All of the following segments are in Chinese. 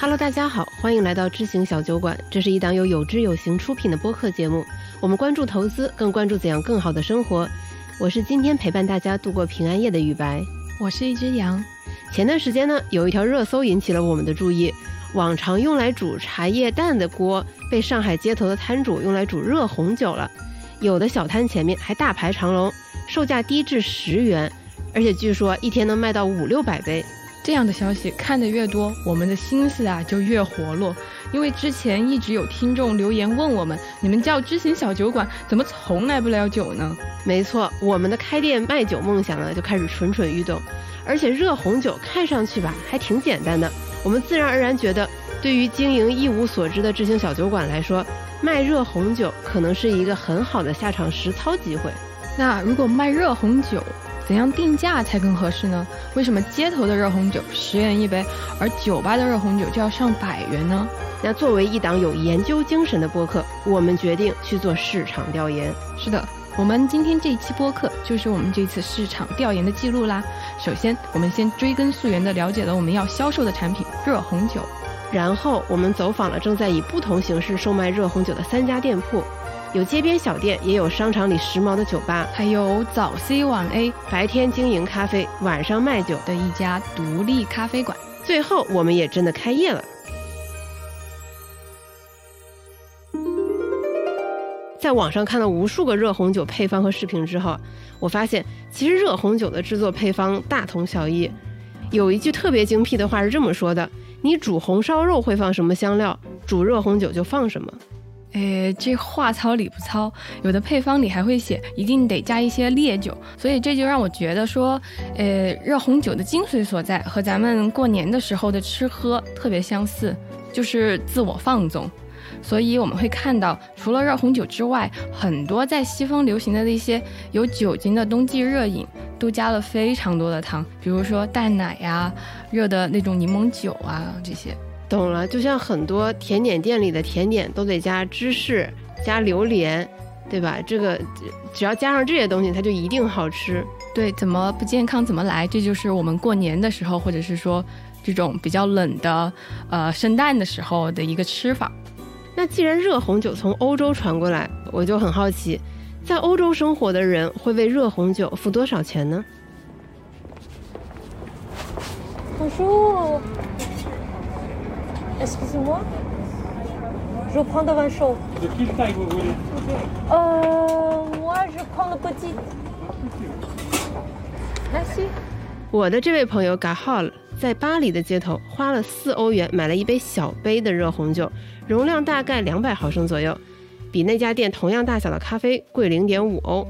Hello，大家好，欢迎来到知行小酒馆。这是一档由有知有行出品的播客节目。我们关注投资，更关注怎样更好的生活。我是今天陪伴大家度过平安夜的雨白。我是一只羊。前段时间呢，有一条热搜引起了我们的注意：往常用来煮茶叶蛋的锅，被上海街头的摊主用来煮热红酒了。有的小摊前面还大排长龙，售价低至十元，而且据说一天能卖到五六百杯。这样的消息看得越多，我们的心思啊就越活络。因为之前一直有听众留言问我们，你们叫知行小酒馆，怎么从来不聊酒呢？没错，我们的开店卖酒梦想呢就开始蠢蠢欲动。而且热红酒看上去吧还挺简单的，我们自然而然觉得，对于经营一无所知的知行小酒馆来说，卖热红酒可能是一个很好的下场实操机会。那如果卖热红酒？怎样定价才更合适呢？为什么街头的热红酒十元一杯，而酒吧的热红酒就要上百元呢？那作为一档有研究精神的播客，我们决定去做市场调研。是的，我们今天这一期播客就是我们这次市场调研的记录啦。首先，我们先追根溯源的了解了我们要销售的产品热红酒，然后我们走访了正在以不同形式售卖热红酒的三家店铺。有街边小店，也有商场里时髦的酒吧，还有早 C 晚 A，白天经营咖啡，晚上卖酒的一家独立咖啡馆。最后，我们也真的开业了。在网上看了无数个热红酒配方和视频之后，我发现其实热红酒的制作配方大同小异。有一句特别精辟的话是这么说的：你煮红烧肉会放什么香料，煮热红酒就放什么。哎，这话糙理不糙，有的配方里还会写一定得加一些烈酒，所以这就让我觉得说，呃，热红酒的精髓所在和咱们过年的时候的吃喝特别相似，就是自我放纵。所以我们会看到，除了热红酒之外，很多在西方流行的那些有酒精的冬季热饮，都加了非常多的糖，比如说淡奶呀、热的那种柠檬酒啊这些。懂了，就像很多甜点店里的甜点都得加芝士、加榴莲，对吧？这个只要加上这些东西，它就一定好吃。对，怎么不健康怎么来？这就是我们过年的时候，或者是说这种比较冷的，呃，圣诞的时候的一个吃法。那既然热红酒从欧洲传过来，我就很好奇，在欧洲生活的人会为热红酒付多少钱呢？好舒 Excusez-moi. Je prends de vin chaud. De quelle taille vous voulez Euh, moi, je prends le petit. Merci. 我的这位朋友 Gahal 在巴黎的街头花了四欧元买了一杯小杯的热红酒，容量大概两百毫升左右，比那家店同样大小的咖啡贵零点五欧。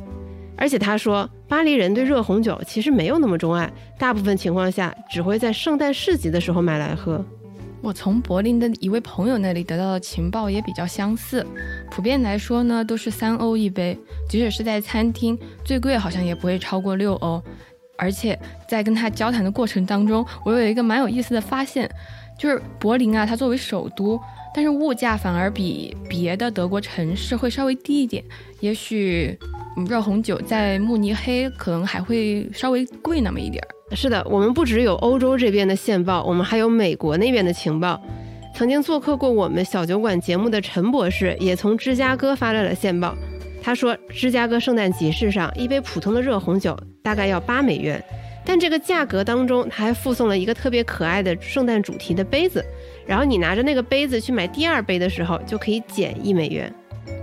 而且他说，巴黎人对热红酒其实没有那么钟爱，大部分情况下只会在圣诞市集的时候买来喝。我从柏林的一位朋友那里得到的情报也比较相似，普遍来说呢都是三欧一杯，即使是在餐厅，最贵好像也不会超过六欧。而且在跟他交谈的过程当中，我有一个蛮有意思的发现，就是柏林啊，它作为首都，但是物价反而比别的德国城市会稍微低一点。也许热红酒在慕尼黑可能还会稍微贵那么一点儿。是的，我们不只有欧洲这边的线报，我们还有美国那边的情报。曾经做客过我们小酒馆节目的陈博士，也从芝加哥发来了线报。他说，芝加哥圣诞集市上一杯普通的热红酒大概要八美元，但这个价格当中它还附送了一个特别可爱的圣诞主题的杯子，然后你拿着那个杯子去买第二杯的时候就可以减一美元。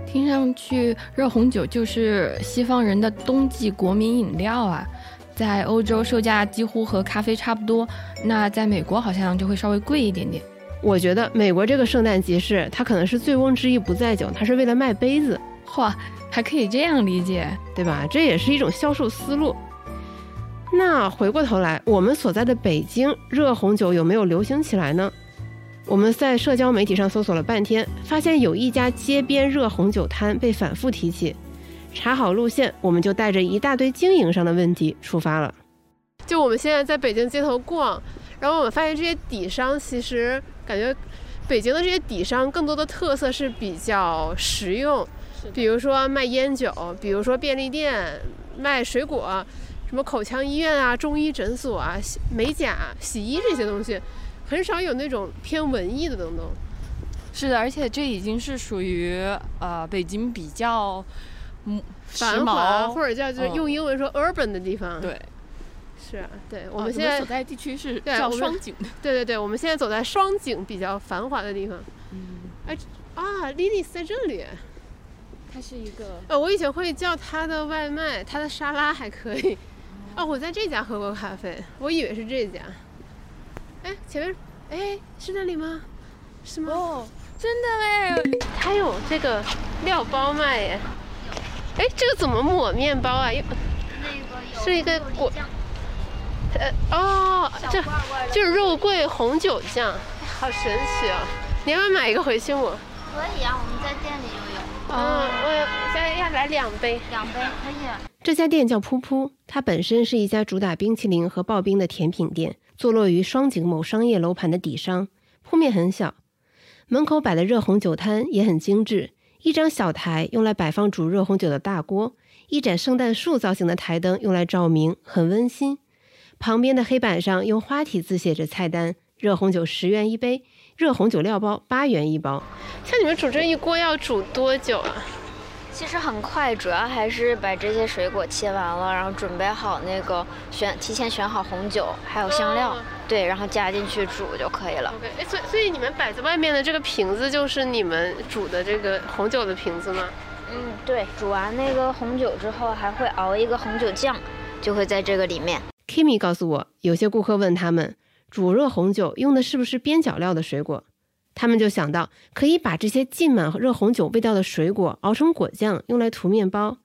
听上去，热红酒就是西方人的冬季国民饮料啊。在欧洲售价几乎和咖啡差不多，那在美国好像就会稍微贵一点点。我觉得美国这个圣诞集市，它可能是醉翁之意不在酒，它是为了卖杯子。嚯，还可以这样理解，对吧？这也是一种销售思路。那回过头来，我们所在的北京热红酒有没有流行起来呢？我们在社交媒体上搜索了半天，发现有一家街边热红酒摊被反复提起。查好路线，我们就带着一大堆经营上的问题出发了。就我们现在在北京街头逛，然后我们发现这些底商其实感觉北京的这些底商更多的特色是比较实用，比如说卖烟酒，比如说便利店卖水果，什么口腔医院啊、中医诊所啊、洗美甲、洗衣这些东西，很少有那种偏文艺的东东。是的，而且这已经是属于呃北京比较嗯繁华或者叫就是嗯用英文说 urban 的地方。，对。是啊，对我我们现在所在地区是叫双井的。对对对，我们现在走在双井比较繁华的地方。嗯，哎啊，莉莉丝在这里。它是一个呃，我以前会叫它的外卖，它的沙拉还可以。哦，我在这家喝过咖啡，我以为是这家。哎，前面，哎，是那里吗？是吗？哦，真的哎，还有这个料包卖耶。哎，这个怎么抹面包啊？又是一个果，呃，哦，这就是肉桂红酒酱，哎好神奇哦！你要不要买一个回去抹？可以啊，我们在店里就有嗯，我现在要来两杯。两杯，可以。这家店叫噗噗，它本身是一家主打冰淇淋和刨冰的甜品店，坐落于双井某商业楼盘的底商，铺面很小，门口摆的热红酒摊也很精致，一张小台用来摆放煮热红酒的大锅，一盏圣诞树造型的台灯用来照明，很温馨。旁边的黑板上用花体字写着菜单：热红酒十元一杯，热红酒料包八元一包。像你们煮这一锅要煮多久啊？其实很快，主要还是把这些水果切完了，然后准备好那个选提前选好红酒，还有香料，哦对，然后加进去煮就可以了。OK，哎，所以所以你们摆在外面的这个瓶子就是你们煮的这个红酒的瓶子吗？嗯，对，煮完那个红酒之后，还会熬一个红酒酱，就会在这个里面。Kimi 告诉我，有些顾客问他们，煮热红酒用的是不是边角料的水果？他们就想到可以把这些浸满热红酒味道的水果熬成果酱，用来涂面包。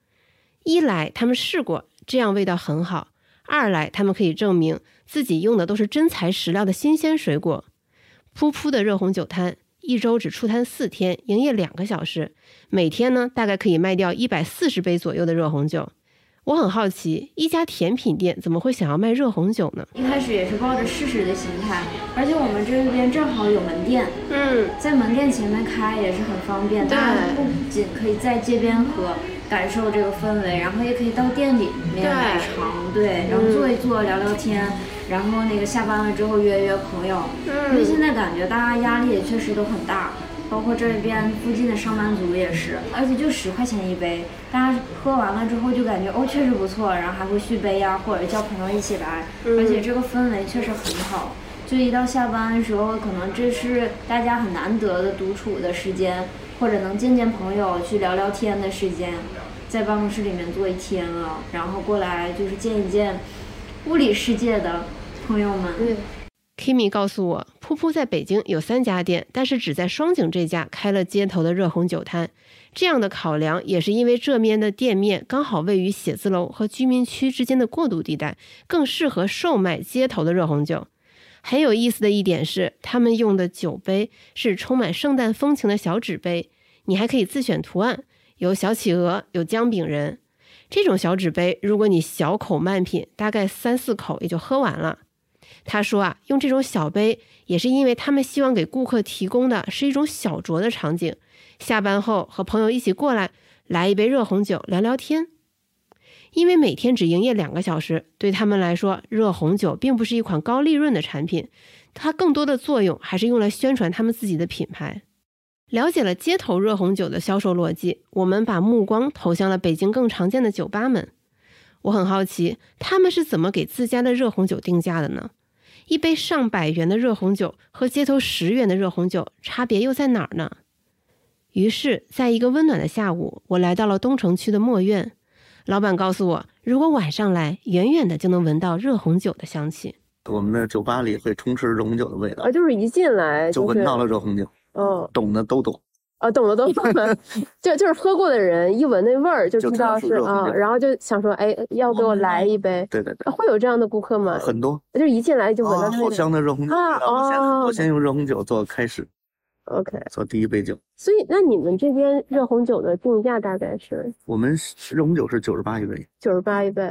一来他们试过，这样味道很好；二来他们可以证明自己用的都是真材实料的新鲜水果。噗噗的热红酒摊一周只出摊四天，营业两个小时，每天呢大概可以卖掉一百四十杯左右的热红酒。我很好奇，一家甜品店怎么会想要卖热红酒呢？一开始也是抱着试试的心态，而且我们这边正好有门店，嗯，在门店前面开也是很方便，对大家不仅可以在街边喝，感受这个氛围，然后也可以到店里面对买尝，对，然后坐一坐聊聊天，然后那个下班了之后约约朋友，因为现在感觉大家压力也确实都很大。包括这边附近的上班族也是，而且就十块钱一杯，大家喝完了之后就感觉哦确实不错，然后还会续杯呀、或者叫朋友一起来，而且这个氛围确实很好。就一到下班的时候，可能这是大家很难得的独处的时间，或者能见见朋友、去聊聊天的时间，在办公室里面坐一天了，然后过来就是见一见物理世界的朋友们。Kimi 告诉我，噗噗在北京有三家店，但是只在双井这家开了街头的热红酒摊。这样的考量也是因为这边的店面刚好位于写字楼和居民区之间的过渡地带，更适合售卖街头的热红酒。很有意思的一点是，他们用的酒杯是充满圣诞风情的小纸杯，你还可以自选图案，有小企鹅，有姜饼人。这种小纸杯，如果你小口慢品，大概三四口也就喝完了。他说啊，用这种小杯也是因为他们希望给顾客提供的是一种小酌的场景，下班后和朋友一起过来，来一杯热红酒聊聊天。因为每天只营业两个小时，对他们来说，热红酒并不是一款高利润的产品，它更多的作用还是用来宣传他们自己的品牌。了解了街头热红酒的销售逻辑，我们把目光投向了北京更常见的酒吧们。我很好奇，他们是怎么给自家的热红酒定价的呢？一杯上百元的热红酒和街头十元的热红酒差别又在哪儿呢？于是，在一个温暖的下午，我来到了东城区的墨苑。老板告诉我，如果晚上来，远远的就能闻到热红酒的香气。我们的酒吧里会充斥热红酒的味道，就是一进来就闻到了热红酒，哦，懂的都懂。啊，懂了懂了，就就是喝过的人一闻那味儿就就知道是啊然后就想说，哎，要给我来一杯。对对对，会有这样的顾客吗？很多就是一进来就闻到。好香的热红酒啊。我先哦我先用热红酒做开始，OK，做第一杯酒。所以那你们这边热红酒的定价大概是我们热红酒是九十八一杯，九十八一杯，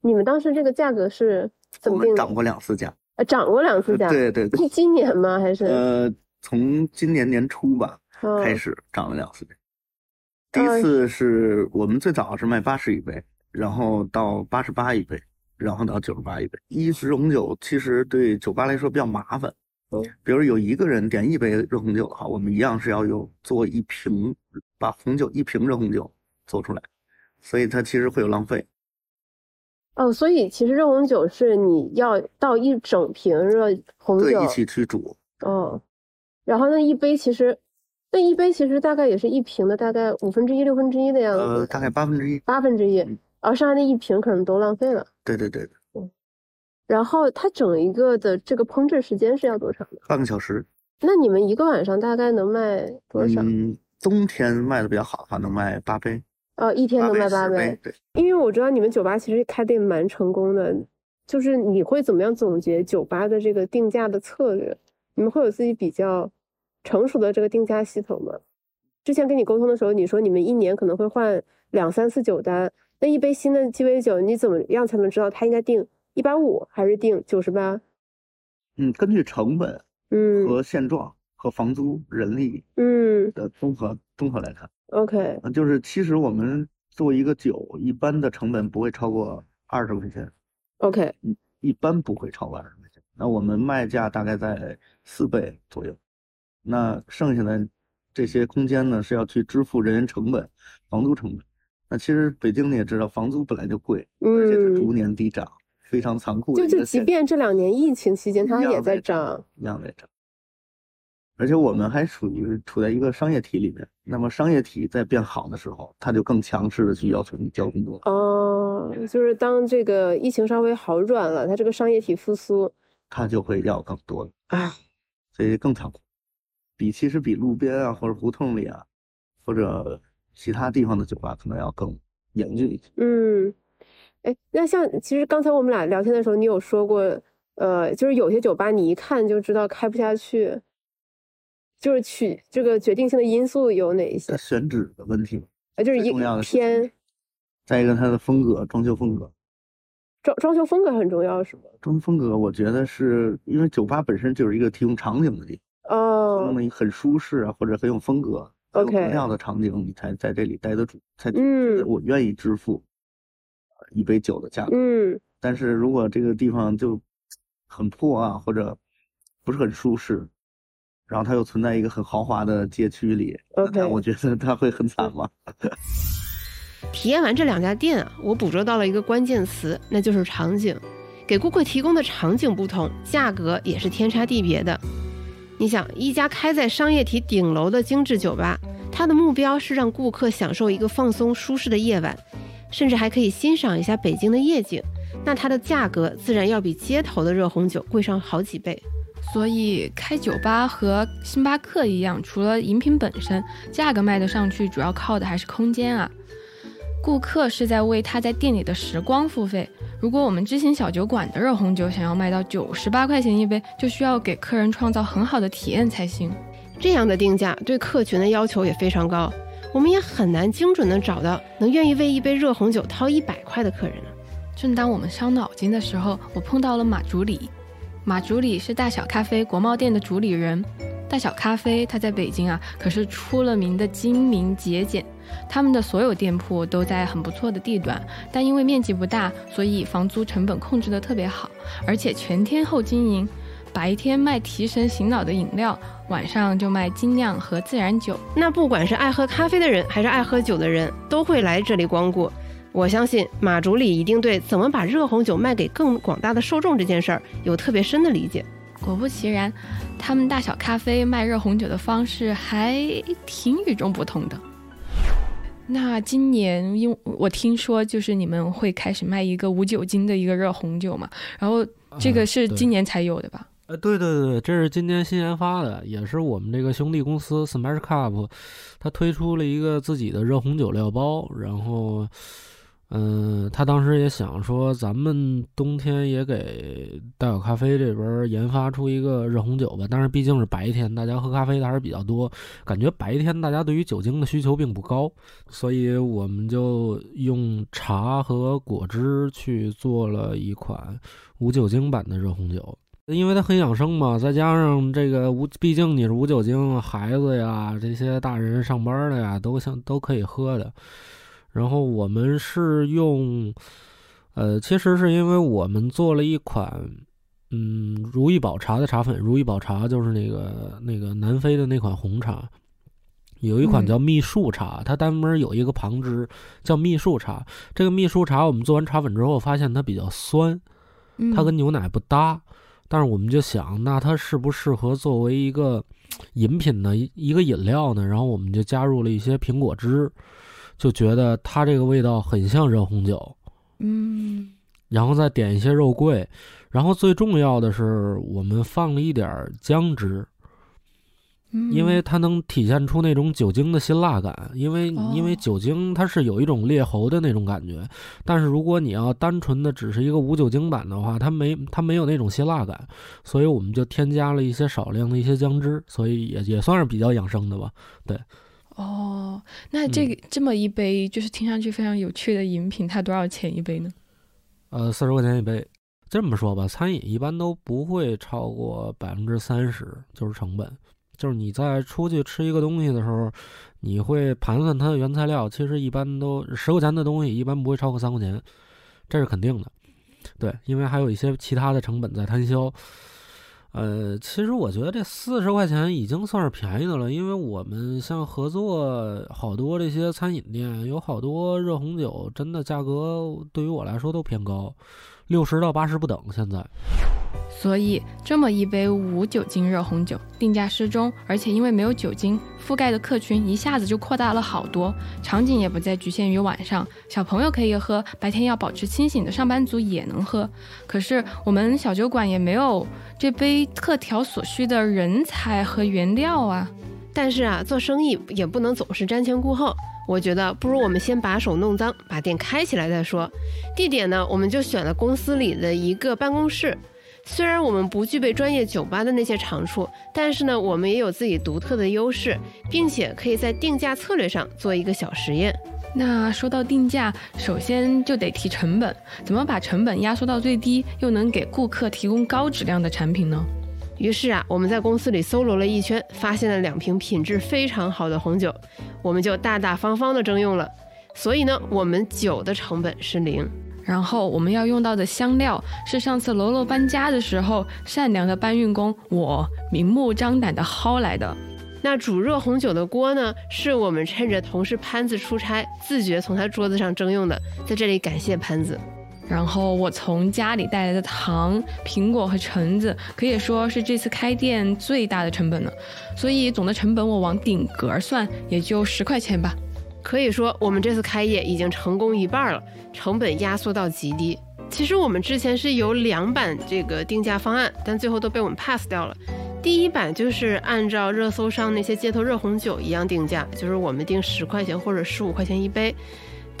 你们当时这个价格是怎么定涨过两次价。呃，涨过两次价。对对对是，今年吗？还是？呃，从今年年初吧嗯开始涨了两次价。第一次是我们最早是卖八十一杯，然后到八十八一杯，然后到九十八一杯。一是热红酒其实对酒吧来说比较麻烦，嗯，比如有一个人点一杯热红酒的话，我们一样是要有做一瓶，把红酒一瓶热红酒做出来，所以它其实会有浪费。哦，所以其实热红酒是你要倒一整瓶热红酒，对，一起去煮。哦，然后那一杯其实，那一杯其实大概也是一瓶的大概五分之一、六分之一的样子，呃，大概八分之一。八分之一，嗯然后剩下那一瓶可能都浪费了。对对对，然后它整一个的这个烹制时间是要多长的？半个小时。那你们一个晚上大概能卖多少？嗯，冬天卖的比较好的话，能卖八杯。哦，一天能卖八八杯。对，因为我知道你们酒吧其实开店蛮成功的，就是你会怎么样总结酒吧的这个定价的策略？你们会有自己比较成熟的这个定价系统吗？之前跟你沟通的时候，你说你们一年可能会换两三次酒单，那一杯新的鸡尾酒，你怎么样才能知道它应该定一百五还是定九十八？嗯，根据成本嗯和现状和房租、人力嗯的综合综合来看，，OK 呃就是其实我们做一个酒，一般的成本不会超过二十块钱，OK，一般不会超过二十块钱。那我们卖价大概在四倍左右，那剩下的这些空间呢是要去支付人员成本、房租成本。那其实北京你也知道，房租本来就贵，而且它逐嗯，年递涨，非常残酷就就即便这两年疫情期间，它也在在涨。一样在涨。而且我们还属于处在一个商业体里面，那么商业体在变好的时候，它就更强势的去要求你交更多。哦，就是当这个疫情稍微好转了，它这个商业体复苏，它就会要更多了，哎，所以更残酷。比其实比路边啊或者胡同里啊，或者其他地方的酒吧可能要更严峻一些。嗯，哎，那像其实刚才我们俩聊天的时候，你有说过，呃，就是有些酒吧你一看就知道开不下去，就是取这个决定性的因素有哪一些？选址的问题嘛，呃，就是一最重要的是偏再一个它的风格、装修风格。装装修风格很重要，是吗？装修风格，我觉得是因为酒吧本身就是一个提供场景的地方。哦，弄得很舒适啊，或者很有风格、很有 OK 格调的场景，你才在这里待得住，才我愿意支付呃一杯酒的价格。嗯但是如果这个地方就很破啊，或者不是很舒适，然后它又存在一个很豪华的街区里，那我觉得它会很惨吗。体验完这两家店啊，我捕捉到了一个关键词，那就是场景。给顾客提供的场景不同，价格也是天差地别的。你想，一家开在商业体顶楼的精致酒吧，它的目标是让顾客享受一个放松舒适的夜晚，甚至还可以欣赏一下北京的夜景。那它的价格自然要比街头的热红酒贵上好几倍。所以开酒吧和星巴克一样，除了饮品本身，价格卖得上去，主要靠的还是空间啊。顾客是在为他在店里的时光付费。如果我们知行小酒馆的热红酒想要卖到九十八块钱一杯，就需要给客人创造很好的体验才行。这样的定价对客群的要求也非常高，我们也很难精准的找到能愿意为一杯热红酒掏一百块的客人了。正当我们伤脑筋的时候，我碰到了马主理。马主理是大小咖啡国贸店的主理人。大小咖啡它在北京啊，可是出了名的精明节俭。他们的所有店铺都在很不错的地段，但因为面积不大，所以房租成本控制得特别好，而且全天候经营。白天卖提神醒脑的饮料，晚上就卖精酿和自然酒。那不管是爱喝咖啡的人，还是爱喝酒的人，都会来这里光顾。我相信马主理一定对怎么把热红酒卖给更广大的受众这件事儿有特别深的理解。果不其然，他们大小咖啡卖热红酒的方式还挺与众不同的。那今年，因为我听说就是你们会开始卖一个无酒精的一个热红酒嘛，然后这个是今年才有的吧？呃，对对对，这是今年新研发的，也是我们这个兄弟公司 Smash Cup，它推出了一个自己的热红酒料包，然后，嗯、他当时也想说，咱们冬天也给大小咖啡这边研发出一个热红酒吧，但是毕竟是白天，大家喝咖啡的还是比较多，感觉白天大家对于酒精的需求并不高，所以我们就用茶和果汁去做了一款无酒精版的热红酒。因为它很养生嘛，再加上这个无，毕竟你是无酒精，孩子呀，这些大人上班的呀，都像都可以喝的。然后我们是用，呃，其实是因为我们做了一款，嗯，如意宝茶的茶粉。如意宝茶就是那个那个南非的那款红茶，有一款叫蜜树茶，它单门有一个旁支叫蜜树茶。这个蜜树茶我们做完茶粉之后，发现它比较酸，它跟牛奶不搭。但是我们就想，那它适不适合作为一个饮品呢？一个饮料呢？然后我们就加入了一些苹果汁，就觉得它这个味道很像热红酒。嗯，然后再点一些肉桂，然后最重要的是我们放了一点姜汁。因为它能体现出那种酒精的辛辣感，因为因为酒精它是有一种烈喉的那种感觉，但是如果你要单纯的只是一个无酒精版的话，它没它没有那种辛辣感，所以我们就添加了一些少量的一些姜汁，所以也也算是比较养生的吧。对，哦，那这个这么一杯就是听上去非常有趣的饮品，它多少钱一杯呢？呃，四十块钱一杯。这么说吧，餐饮一般都不会超过百分之三十，就是成本。就是你在出去吃一个东西的时候，你会盘算它的原材料，其实一般都十块钱的东西一般不会超过三块钱，这是肯定的。对，因为还有一些其他的成本在摊销。呃，其实我觉得这四十块钱已经算是便宜的了，因为我们像合作好多这些餐饮店，有好多热红酒，真的价格对于我来说都偏高，六十到八十不等。现在。所以，这么一杯无酒精热红酒，定价适中，而且因为没有酒精，覆盖的客群一下子就扩大了好多，场景也不再局限于晚上，小朋友可以喝，白天要保持清醒的上班族也能喝。可是我们小酒馆也没有这杯特调所需的人才和原料啊。但是啊，做生意也不能总是瞻前顾后，我觉得不如我们先把手弄脏，把店开起来再说。地点呢，我们就选了公司里的一个办公室。虽然我们不具备专业酒吧的那些长处，但是呢，我们也有自己独特的优势，并且可以在定价策略上做一个小实验。那说到定价，首先就得提成本，怎么把成本压缩到最低，又能给顾客提供高质量的产品呢？于是啊，我们在公司里搜罗了一圈，发现了两瓶品质非常好的红酒，我们就大大方方的征用了。所以呢，我们酒的成本是零。然后我们要用到的香料是上次罗罗搬家的时候，善良的搬运工我明目张胆的薅来的。那煮热红酒的锅呢，是我们趁着同事潘子出差，自觉从他桌子上征用的。在这里感谢潘子。然后我从家里带来的糖、苹果和橙子，可以说是这次开店最大的成本了。所以总的成本我往顶格算，也就十块钱吧。可以说，我们这次开业已经成功一半了，成本压缩到极低。其实我们之前是有两版这个定价方案，但最后都被我们 pass 掉了。第一版就是按照热搜上那些街头热红酒一样定价，就是我们定十块钱或者十五块钱一杯。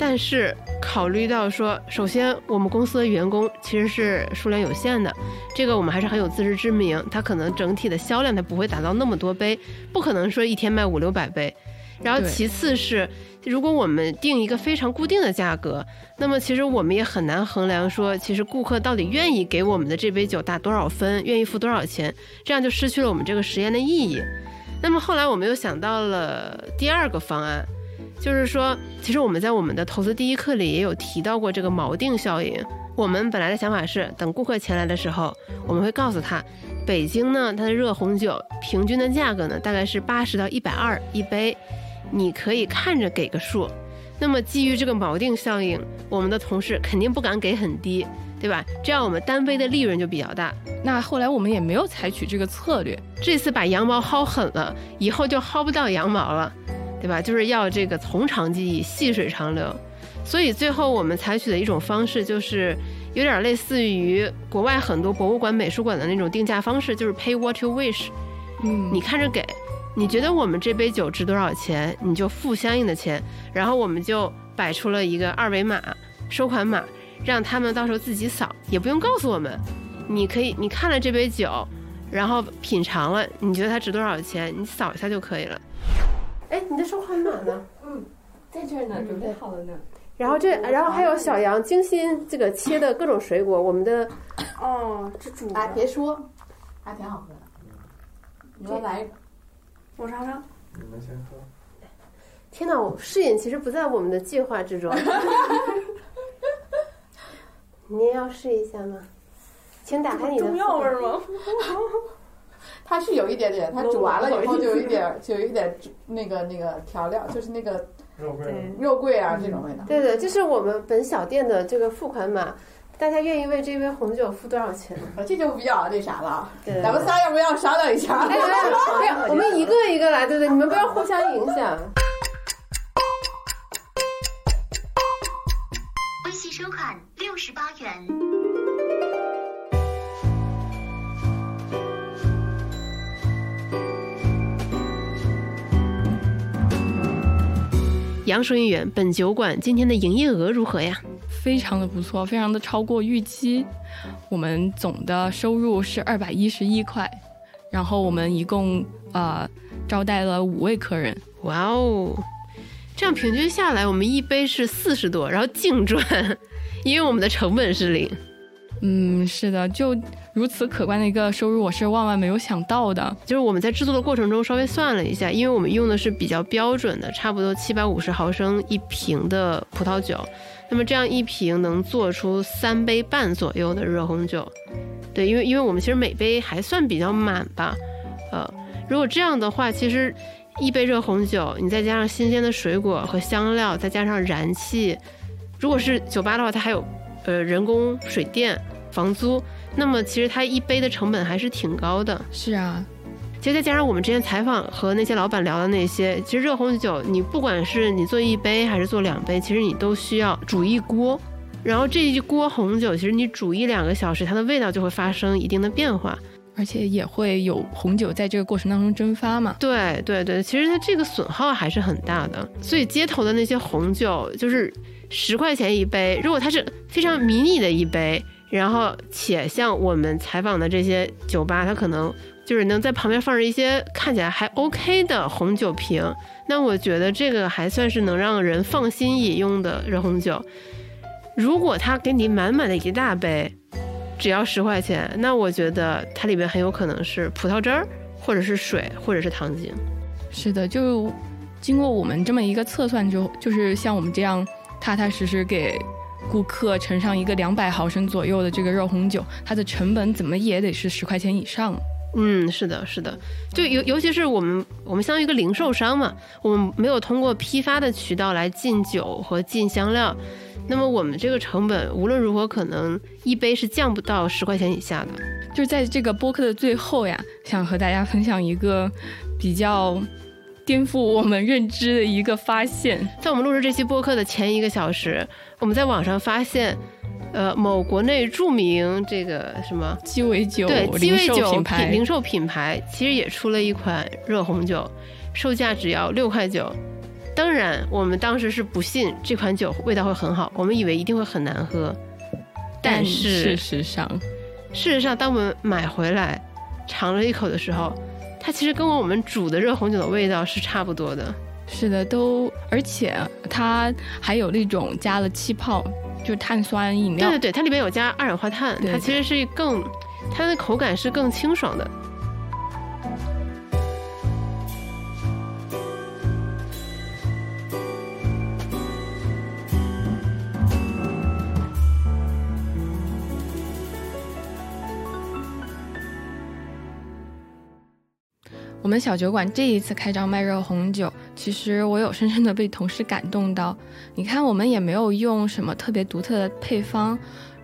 但是考虑到说，首先我们公司的员工其实是数量有限的，这个我们还是很有自知之明。它可能整体的销量它不会达到那么多杯，不可能说一天卖五六百杯。然后其次是。如果我们定一个非常固定的价格，那么其实我们也很难衡量说，其实顾客到底愿意给我们的这杯酒打多少分，愿意付多少钱，这样就失去了我们这个实验的意义。那么后来我们又想到了第二个方案，就是说，其实我们在我们的投资第一课里也有提到过这个锚定效应。我们本来的想法是，等顾客前来的时候，我们会告诉他，北京呢，它的热红酒平均的价格呢，大概是八十到一百二一杯。你可以看着给个数，那么基于这个锚定效应，我们的同事肯定不敢给很低，对吧？这样我们单杯的利润就比较大。那后来我们也没有采取这个策略，这次把羊毛薅狠了，以后就薅不到羊毛了，对吧？就是要这个从长计议，细水长流。所以最后我们采取的一种方式，就是有点类似于国外很多博物馆、美术馆的那种定价方式，就是 pay what you wish，嗯，你看着给。你觉得我们这杯酒值多少钱，你就付相应的钱，然后我们就摆出了一个二维码收款码，让他们到时候自己扫，也不用告诉我们。你可以，你看了这杯酒，然后品尝了，你觉得它值多少钱，你扫一下就可以了。哎，你的收款码呢？嗯，在这儿呢，准备好了呢。然后这，然后还有小杨精心这个切的各种水果，我们的哦，这主哎，别说。还挺好喝的。你们来一个，我尝尝。你们先喝。天哪，我试饮其实不在我们的计划之中。你也要试一下吗？请打开你的中药味儿吗？它是有一点点，它煮完了以后就有一点，就有一点那个那个调料，就是那个肉桂肉桂啊这种味道。对对，就是我们本小店的这个付款码，大家愿意为这杯红酒付多少钱？这就比较那啥了，对咱们仨要不要商量一下？哎，不要，我们一个一个来，对对，你们不要互相影响。微信收款六十八元。杨收银员，本酒馆今天的营业额如何呀？非常的不错，非常的超过预期。我们总的收入是二百一十一块，然后我们一共呃招待了五位客人。哇哦，这样平均下来，我们一杯是四十多，然后净赚，因为我们的成本是零。嗯，是的，就如此可观的一个收入，我是万万没有想到的。就是我们在制作的过程中稍微算了一下，因为我们用的是比较标准的，差不多七百五十毫升一瓶的葡萄酒，那么这样一瓶能做出三杯半左右的热红酒。对，因为因为我们其实每杯还算比较满吧，呃，如果这样的话，其实一杯热红酒，你再加上新鲜的水果和香料，再加上燃气，如果是酒吧的话，它还有呃人工水电。房租，那么其实它一杯的成本还是挺高的。是啊，其实再加上我们之前采访和那些老板聊的那些，其实热红酒你不管是你做一杯还是做两杯，其实你都需要煮一锅，然后这一锅红酒其实你煮一两个小时，它的味道就会发生一定的变化，而且也会有红酒在这个过程当中蒸发嘛。对对对，其实它这个损耗还是很大的。所以街头的那些红酒就是十块钱一杯，如果它是非常迷你的一杯。然后，且像我们采访的这些酒吧，它可能就是能在旁边放着一些看起来还 OK 的红酒瓶，那我觉得这个还算是能让人放心饮用的热红酒。如果他给你满满的一大杯，只要十块钱，那我觉得它里面很有可能是葡萄汁儿，或者是水，或者是糖精。是的，就经过我们这么一个测算之后，就是像我们这样踏踏实实给。顾客盛上一个两百毫升左右的这个热红酒，它的成本怎么也得是十块钱以上。嗯，是的，是的，就尤尤其是我们，我们相当于一个零售商嘛，我们没有通过批发的渠道来进酒和进香料，那么我们这个成本无论如何可能一杯是降不到十块钱以下的。就在这个播客的最后呀，想和大家分享一个比较。颠覆我们认知的一个发现，在我们录制这期播客的前一个小时，我们在网上发现，呃，某国内著名这个什么鸡尾酒对鸡尾酒品牌零售品牌，其实也出了一款热红酒，售价只要六块九。当然，我们当时是不信这款酒味道会很好，我们以为一定会很难喝。但是事实上，事实上，当我们买回来尝了一口的时候。它其实跟我们煮的热红酒的味道是差不多的，是的，都而且它还有那种加了气泡，就碳酸饮料。对对对，它里面有加二氧化碳，它其实是更，它的口感是更清爽的。我们小酒馆这一次开张卖热红酒，其实我有深深的被同事感动到。你看，我们也没有用什么特别独特的配方，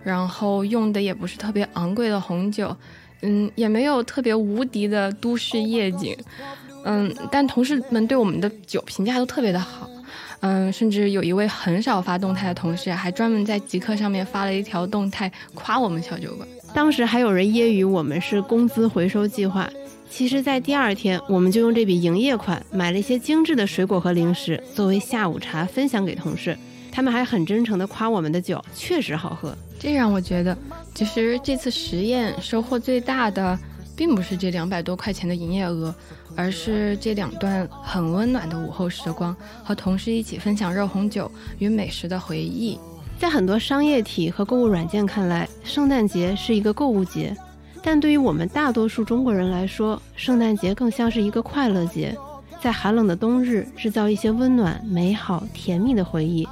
然后用的也不是特别昂贵的红酒，嗯，也没有特别无敌的都市夜景，嗯，但同事们对我们的酒评价都特别的好，嗯，甚至有一位很少发动态的同事，还专门在极客上面发了一条动态夸我们小酒馆。当时还有人揶揄我们是工资回收计划。其实，在第二天，我们就用这笔营业款买了一些精致的水果和零食，作为下午茶分享给同事。他们还很真诚地夸我们的酒确实好喝。这让我觉得，其实这次实验收获最大的，并不是这两百多块钱的营业额，而是这两段很温暖的午后时光，和同事一起分享热红酒与美食的回忆。在很多商业体和购物软件看来，圣诞节是一个购物节。但对于我们大多数中国人来说，圣诞节更像是一个快乐节，在寒冷的冬日制造一些温暖、美好、甜蜜的回忆。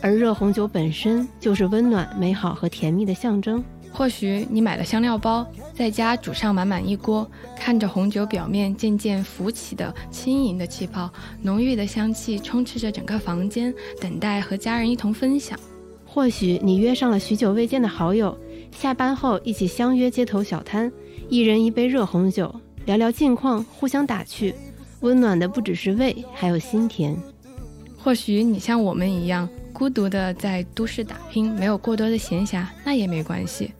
而热红酒本身就是温暖、美好和甜蜜的象征。或许你买了香料包，在家煮上满满一锅，看着红酒表面渐渐浮起的轻盈的气泡，浓郁的香气充斥着整个房间，等待和家人一同分享。或许你约上了许久未见的好友，下班后一起相约街头小摊，一人一杯热红酒，聊聊近况，互相打趣，温暖的不只是胃，还有心田。或许你像我们一样。孤独的在都市打拼，没有过多的闲暇，那也没关系。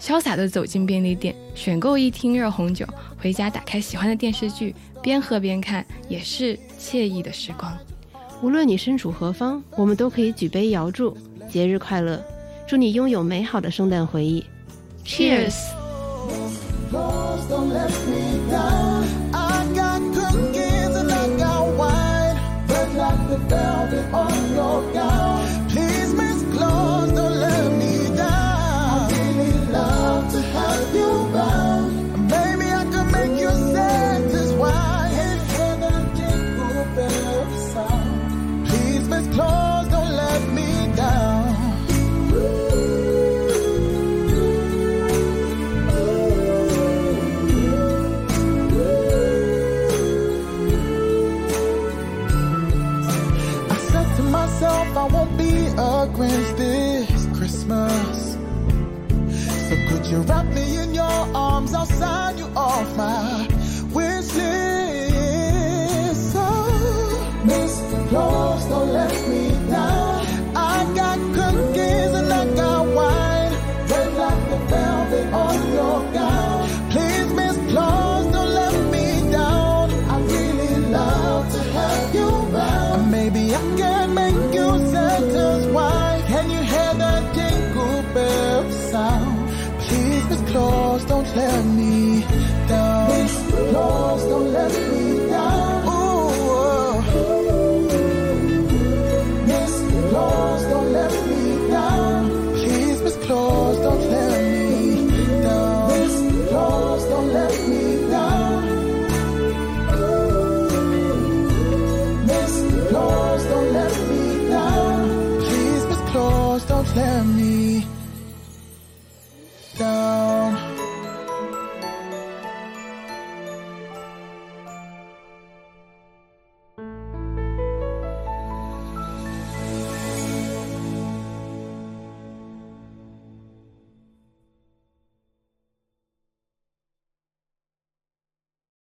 潇洒的走进便利店，选购一听热红酒，回家打开喜欢的电视剧，边喝边看，也是惬意的时光。无论你身处何方，我们都可以举杯遥祝，节日快乐！祝你拥有美好的圣诞回忆。Cheers！the velvet don't let me down. These don't let me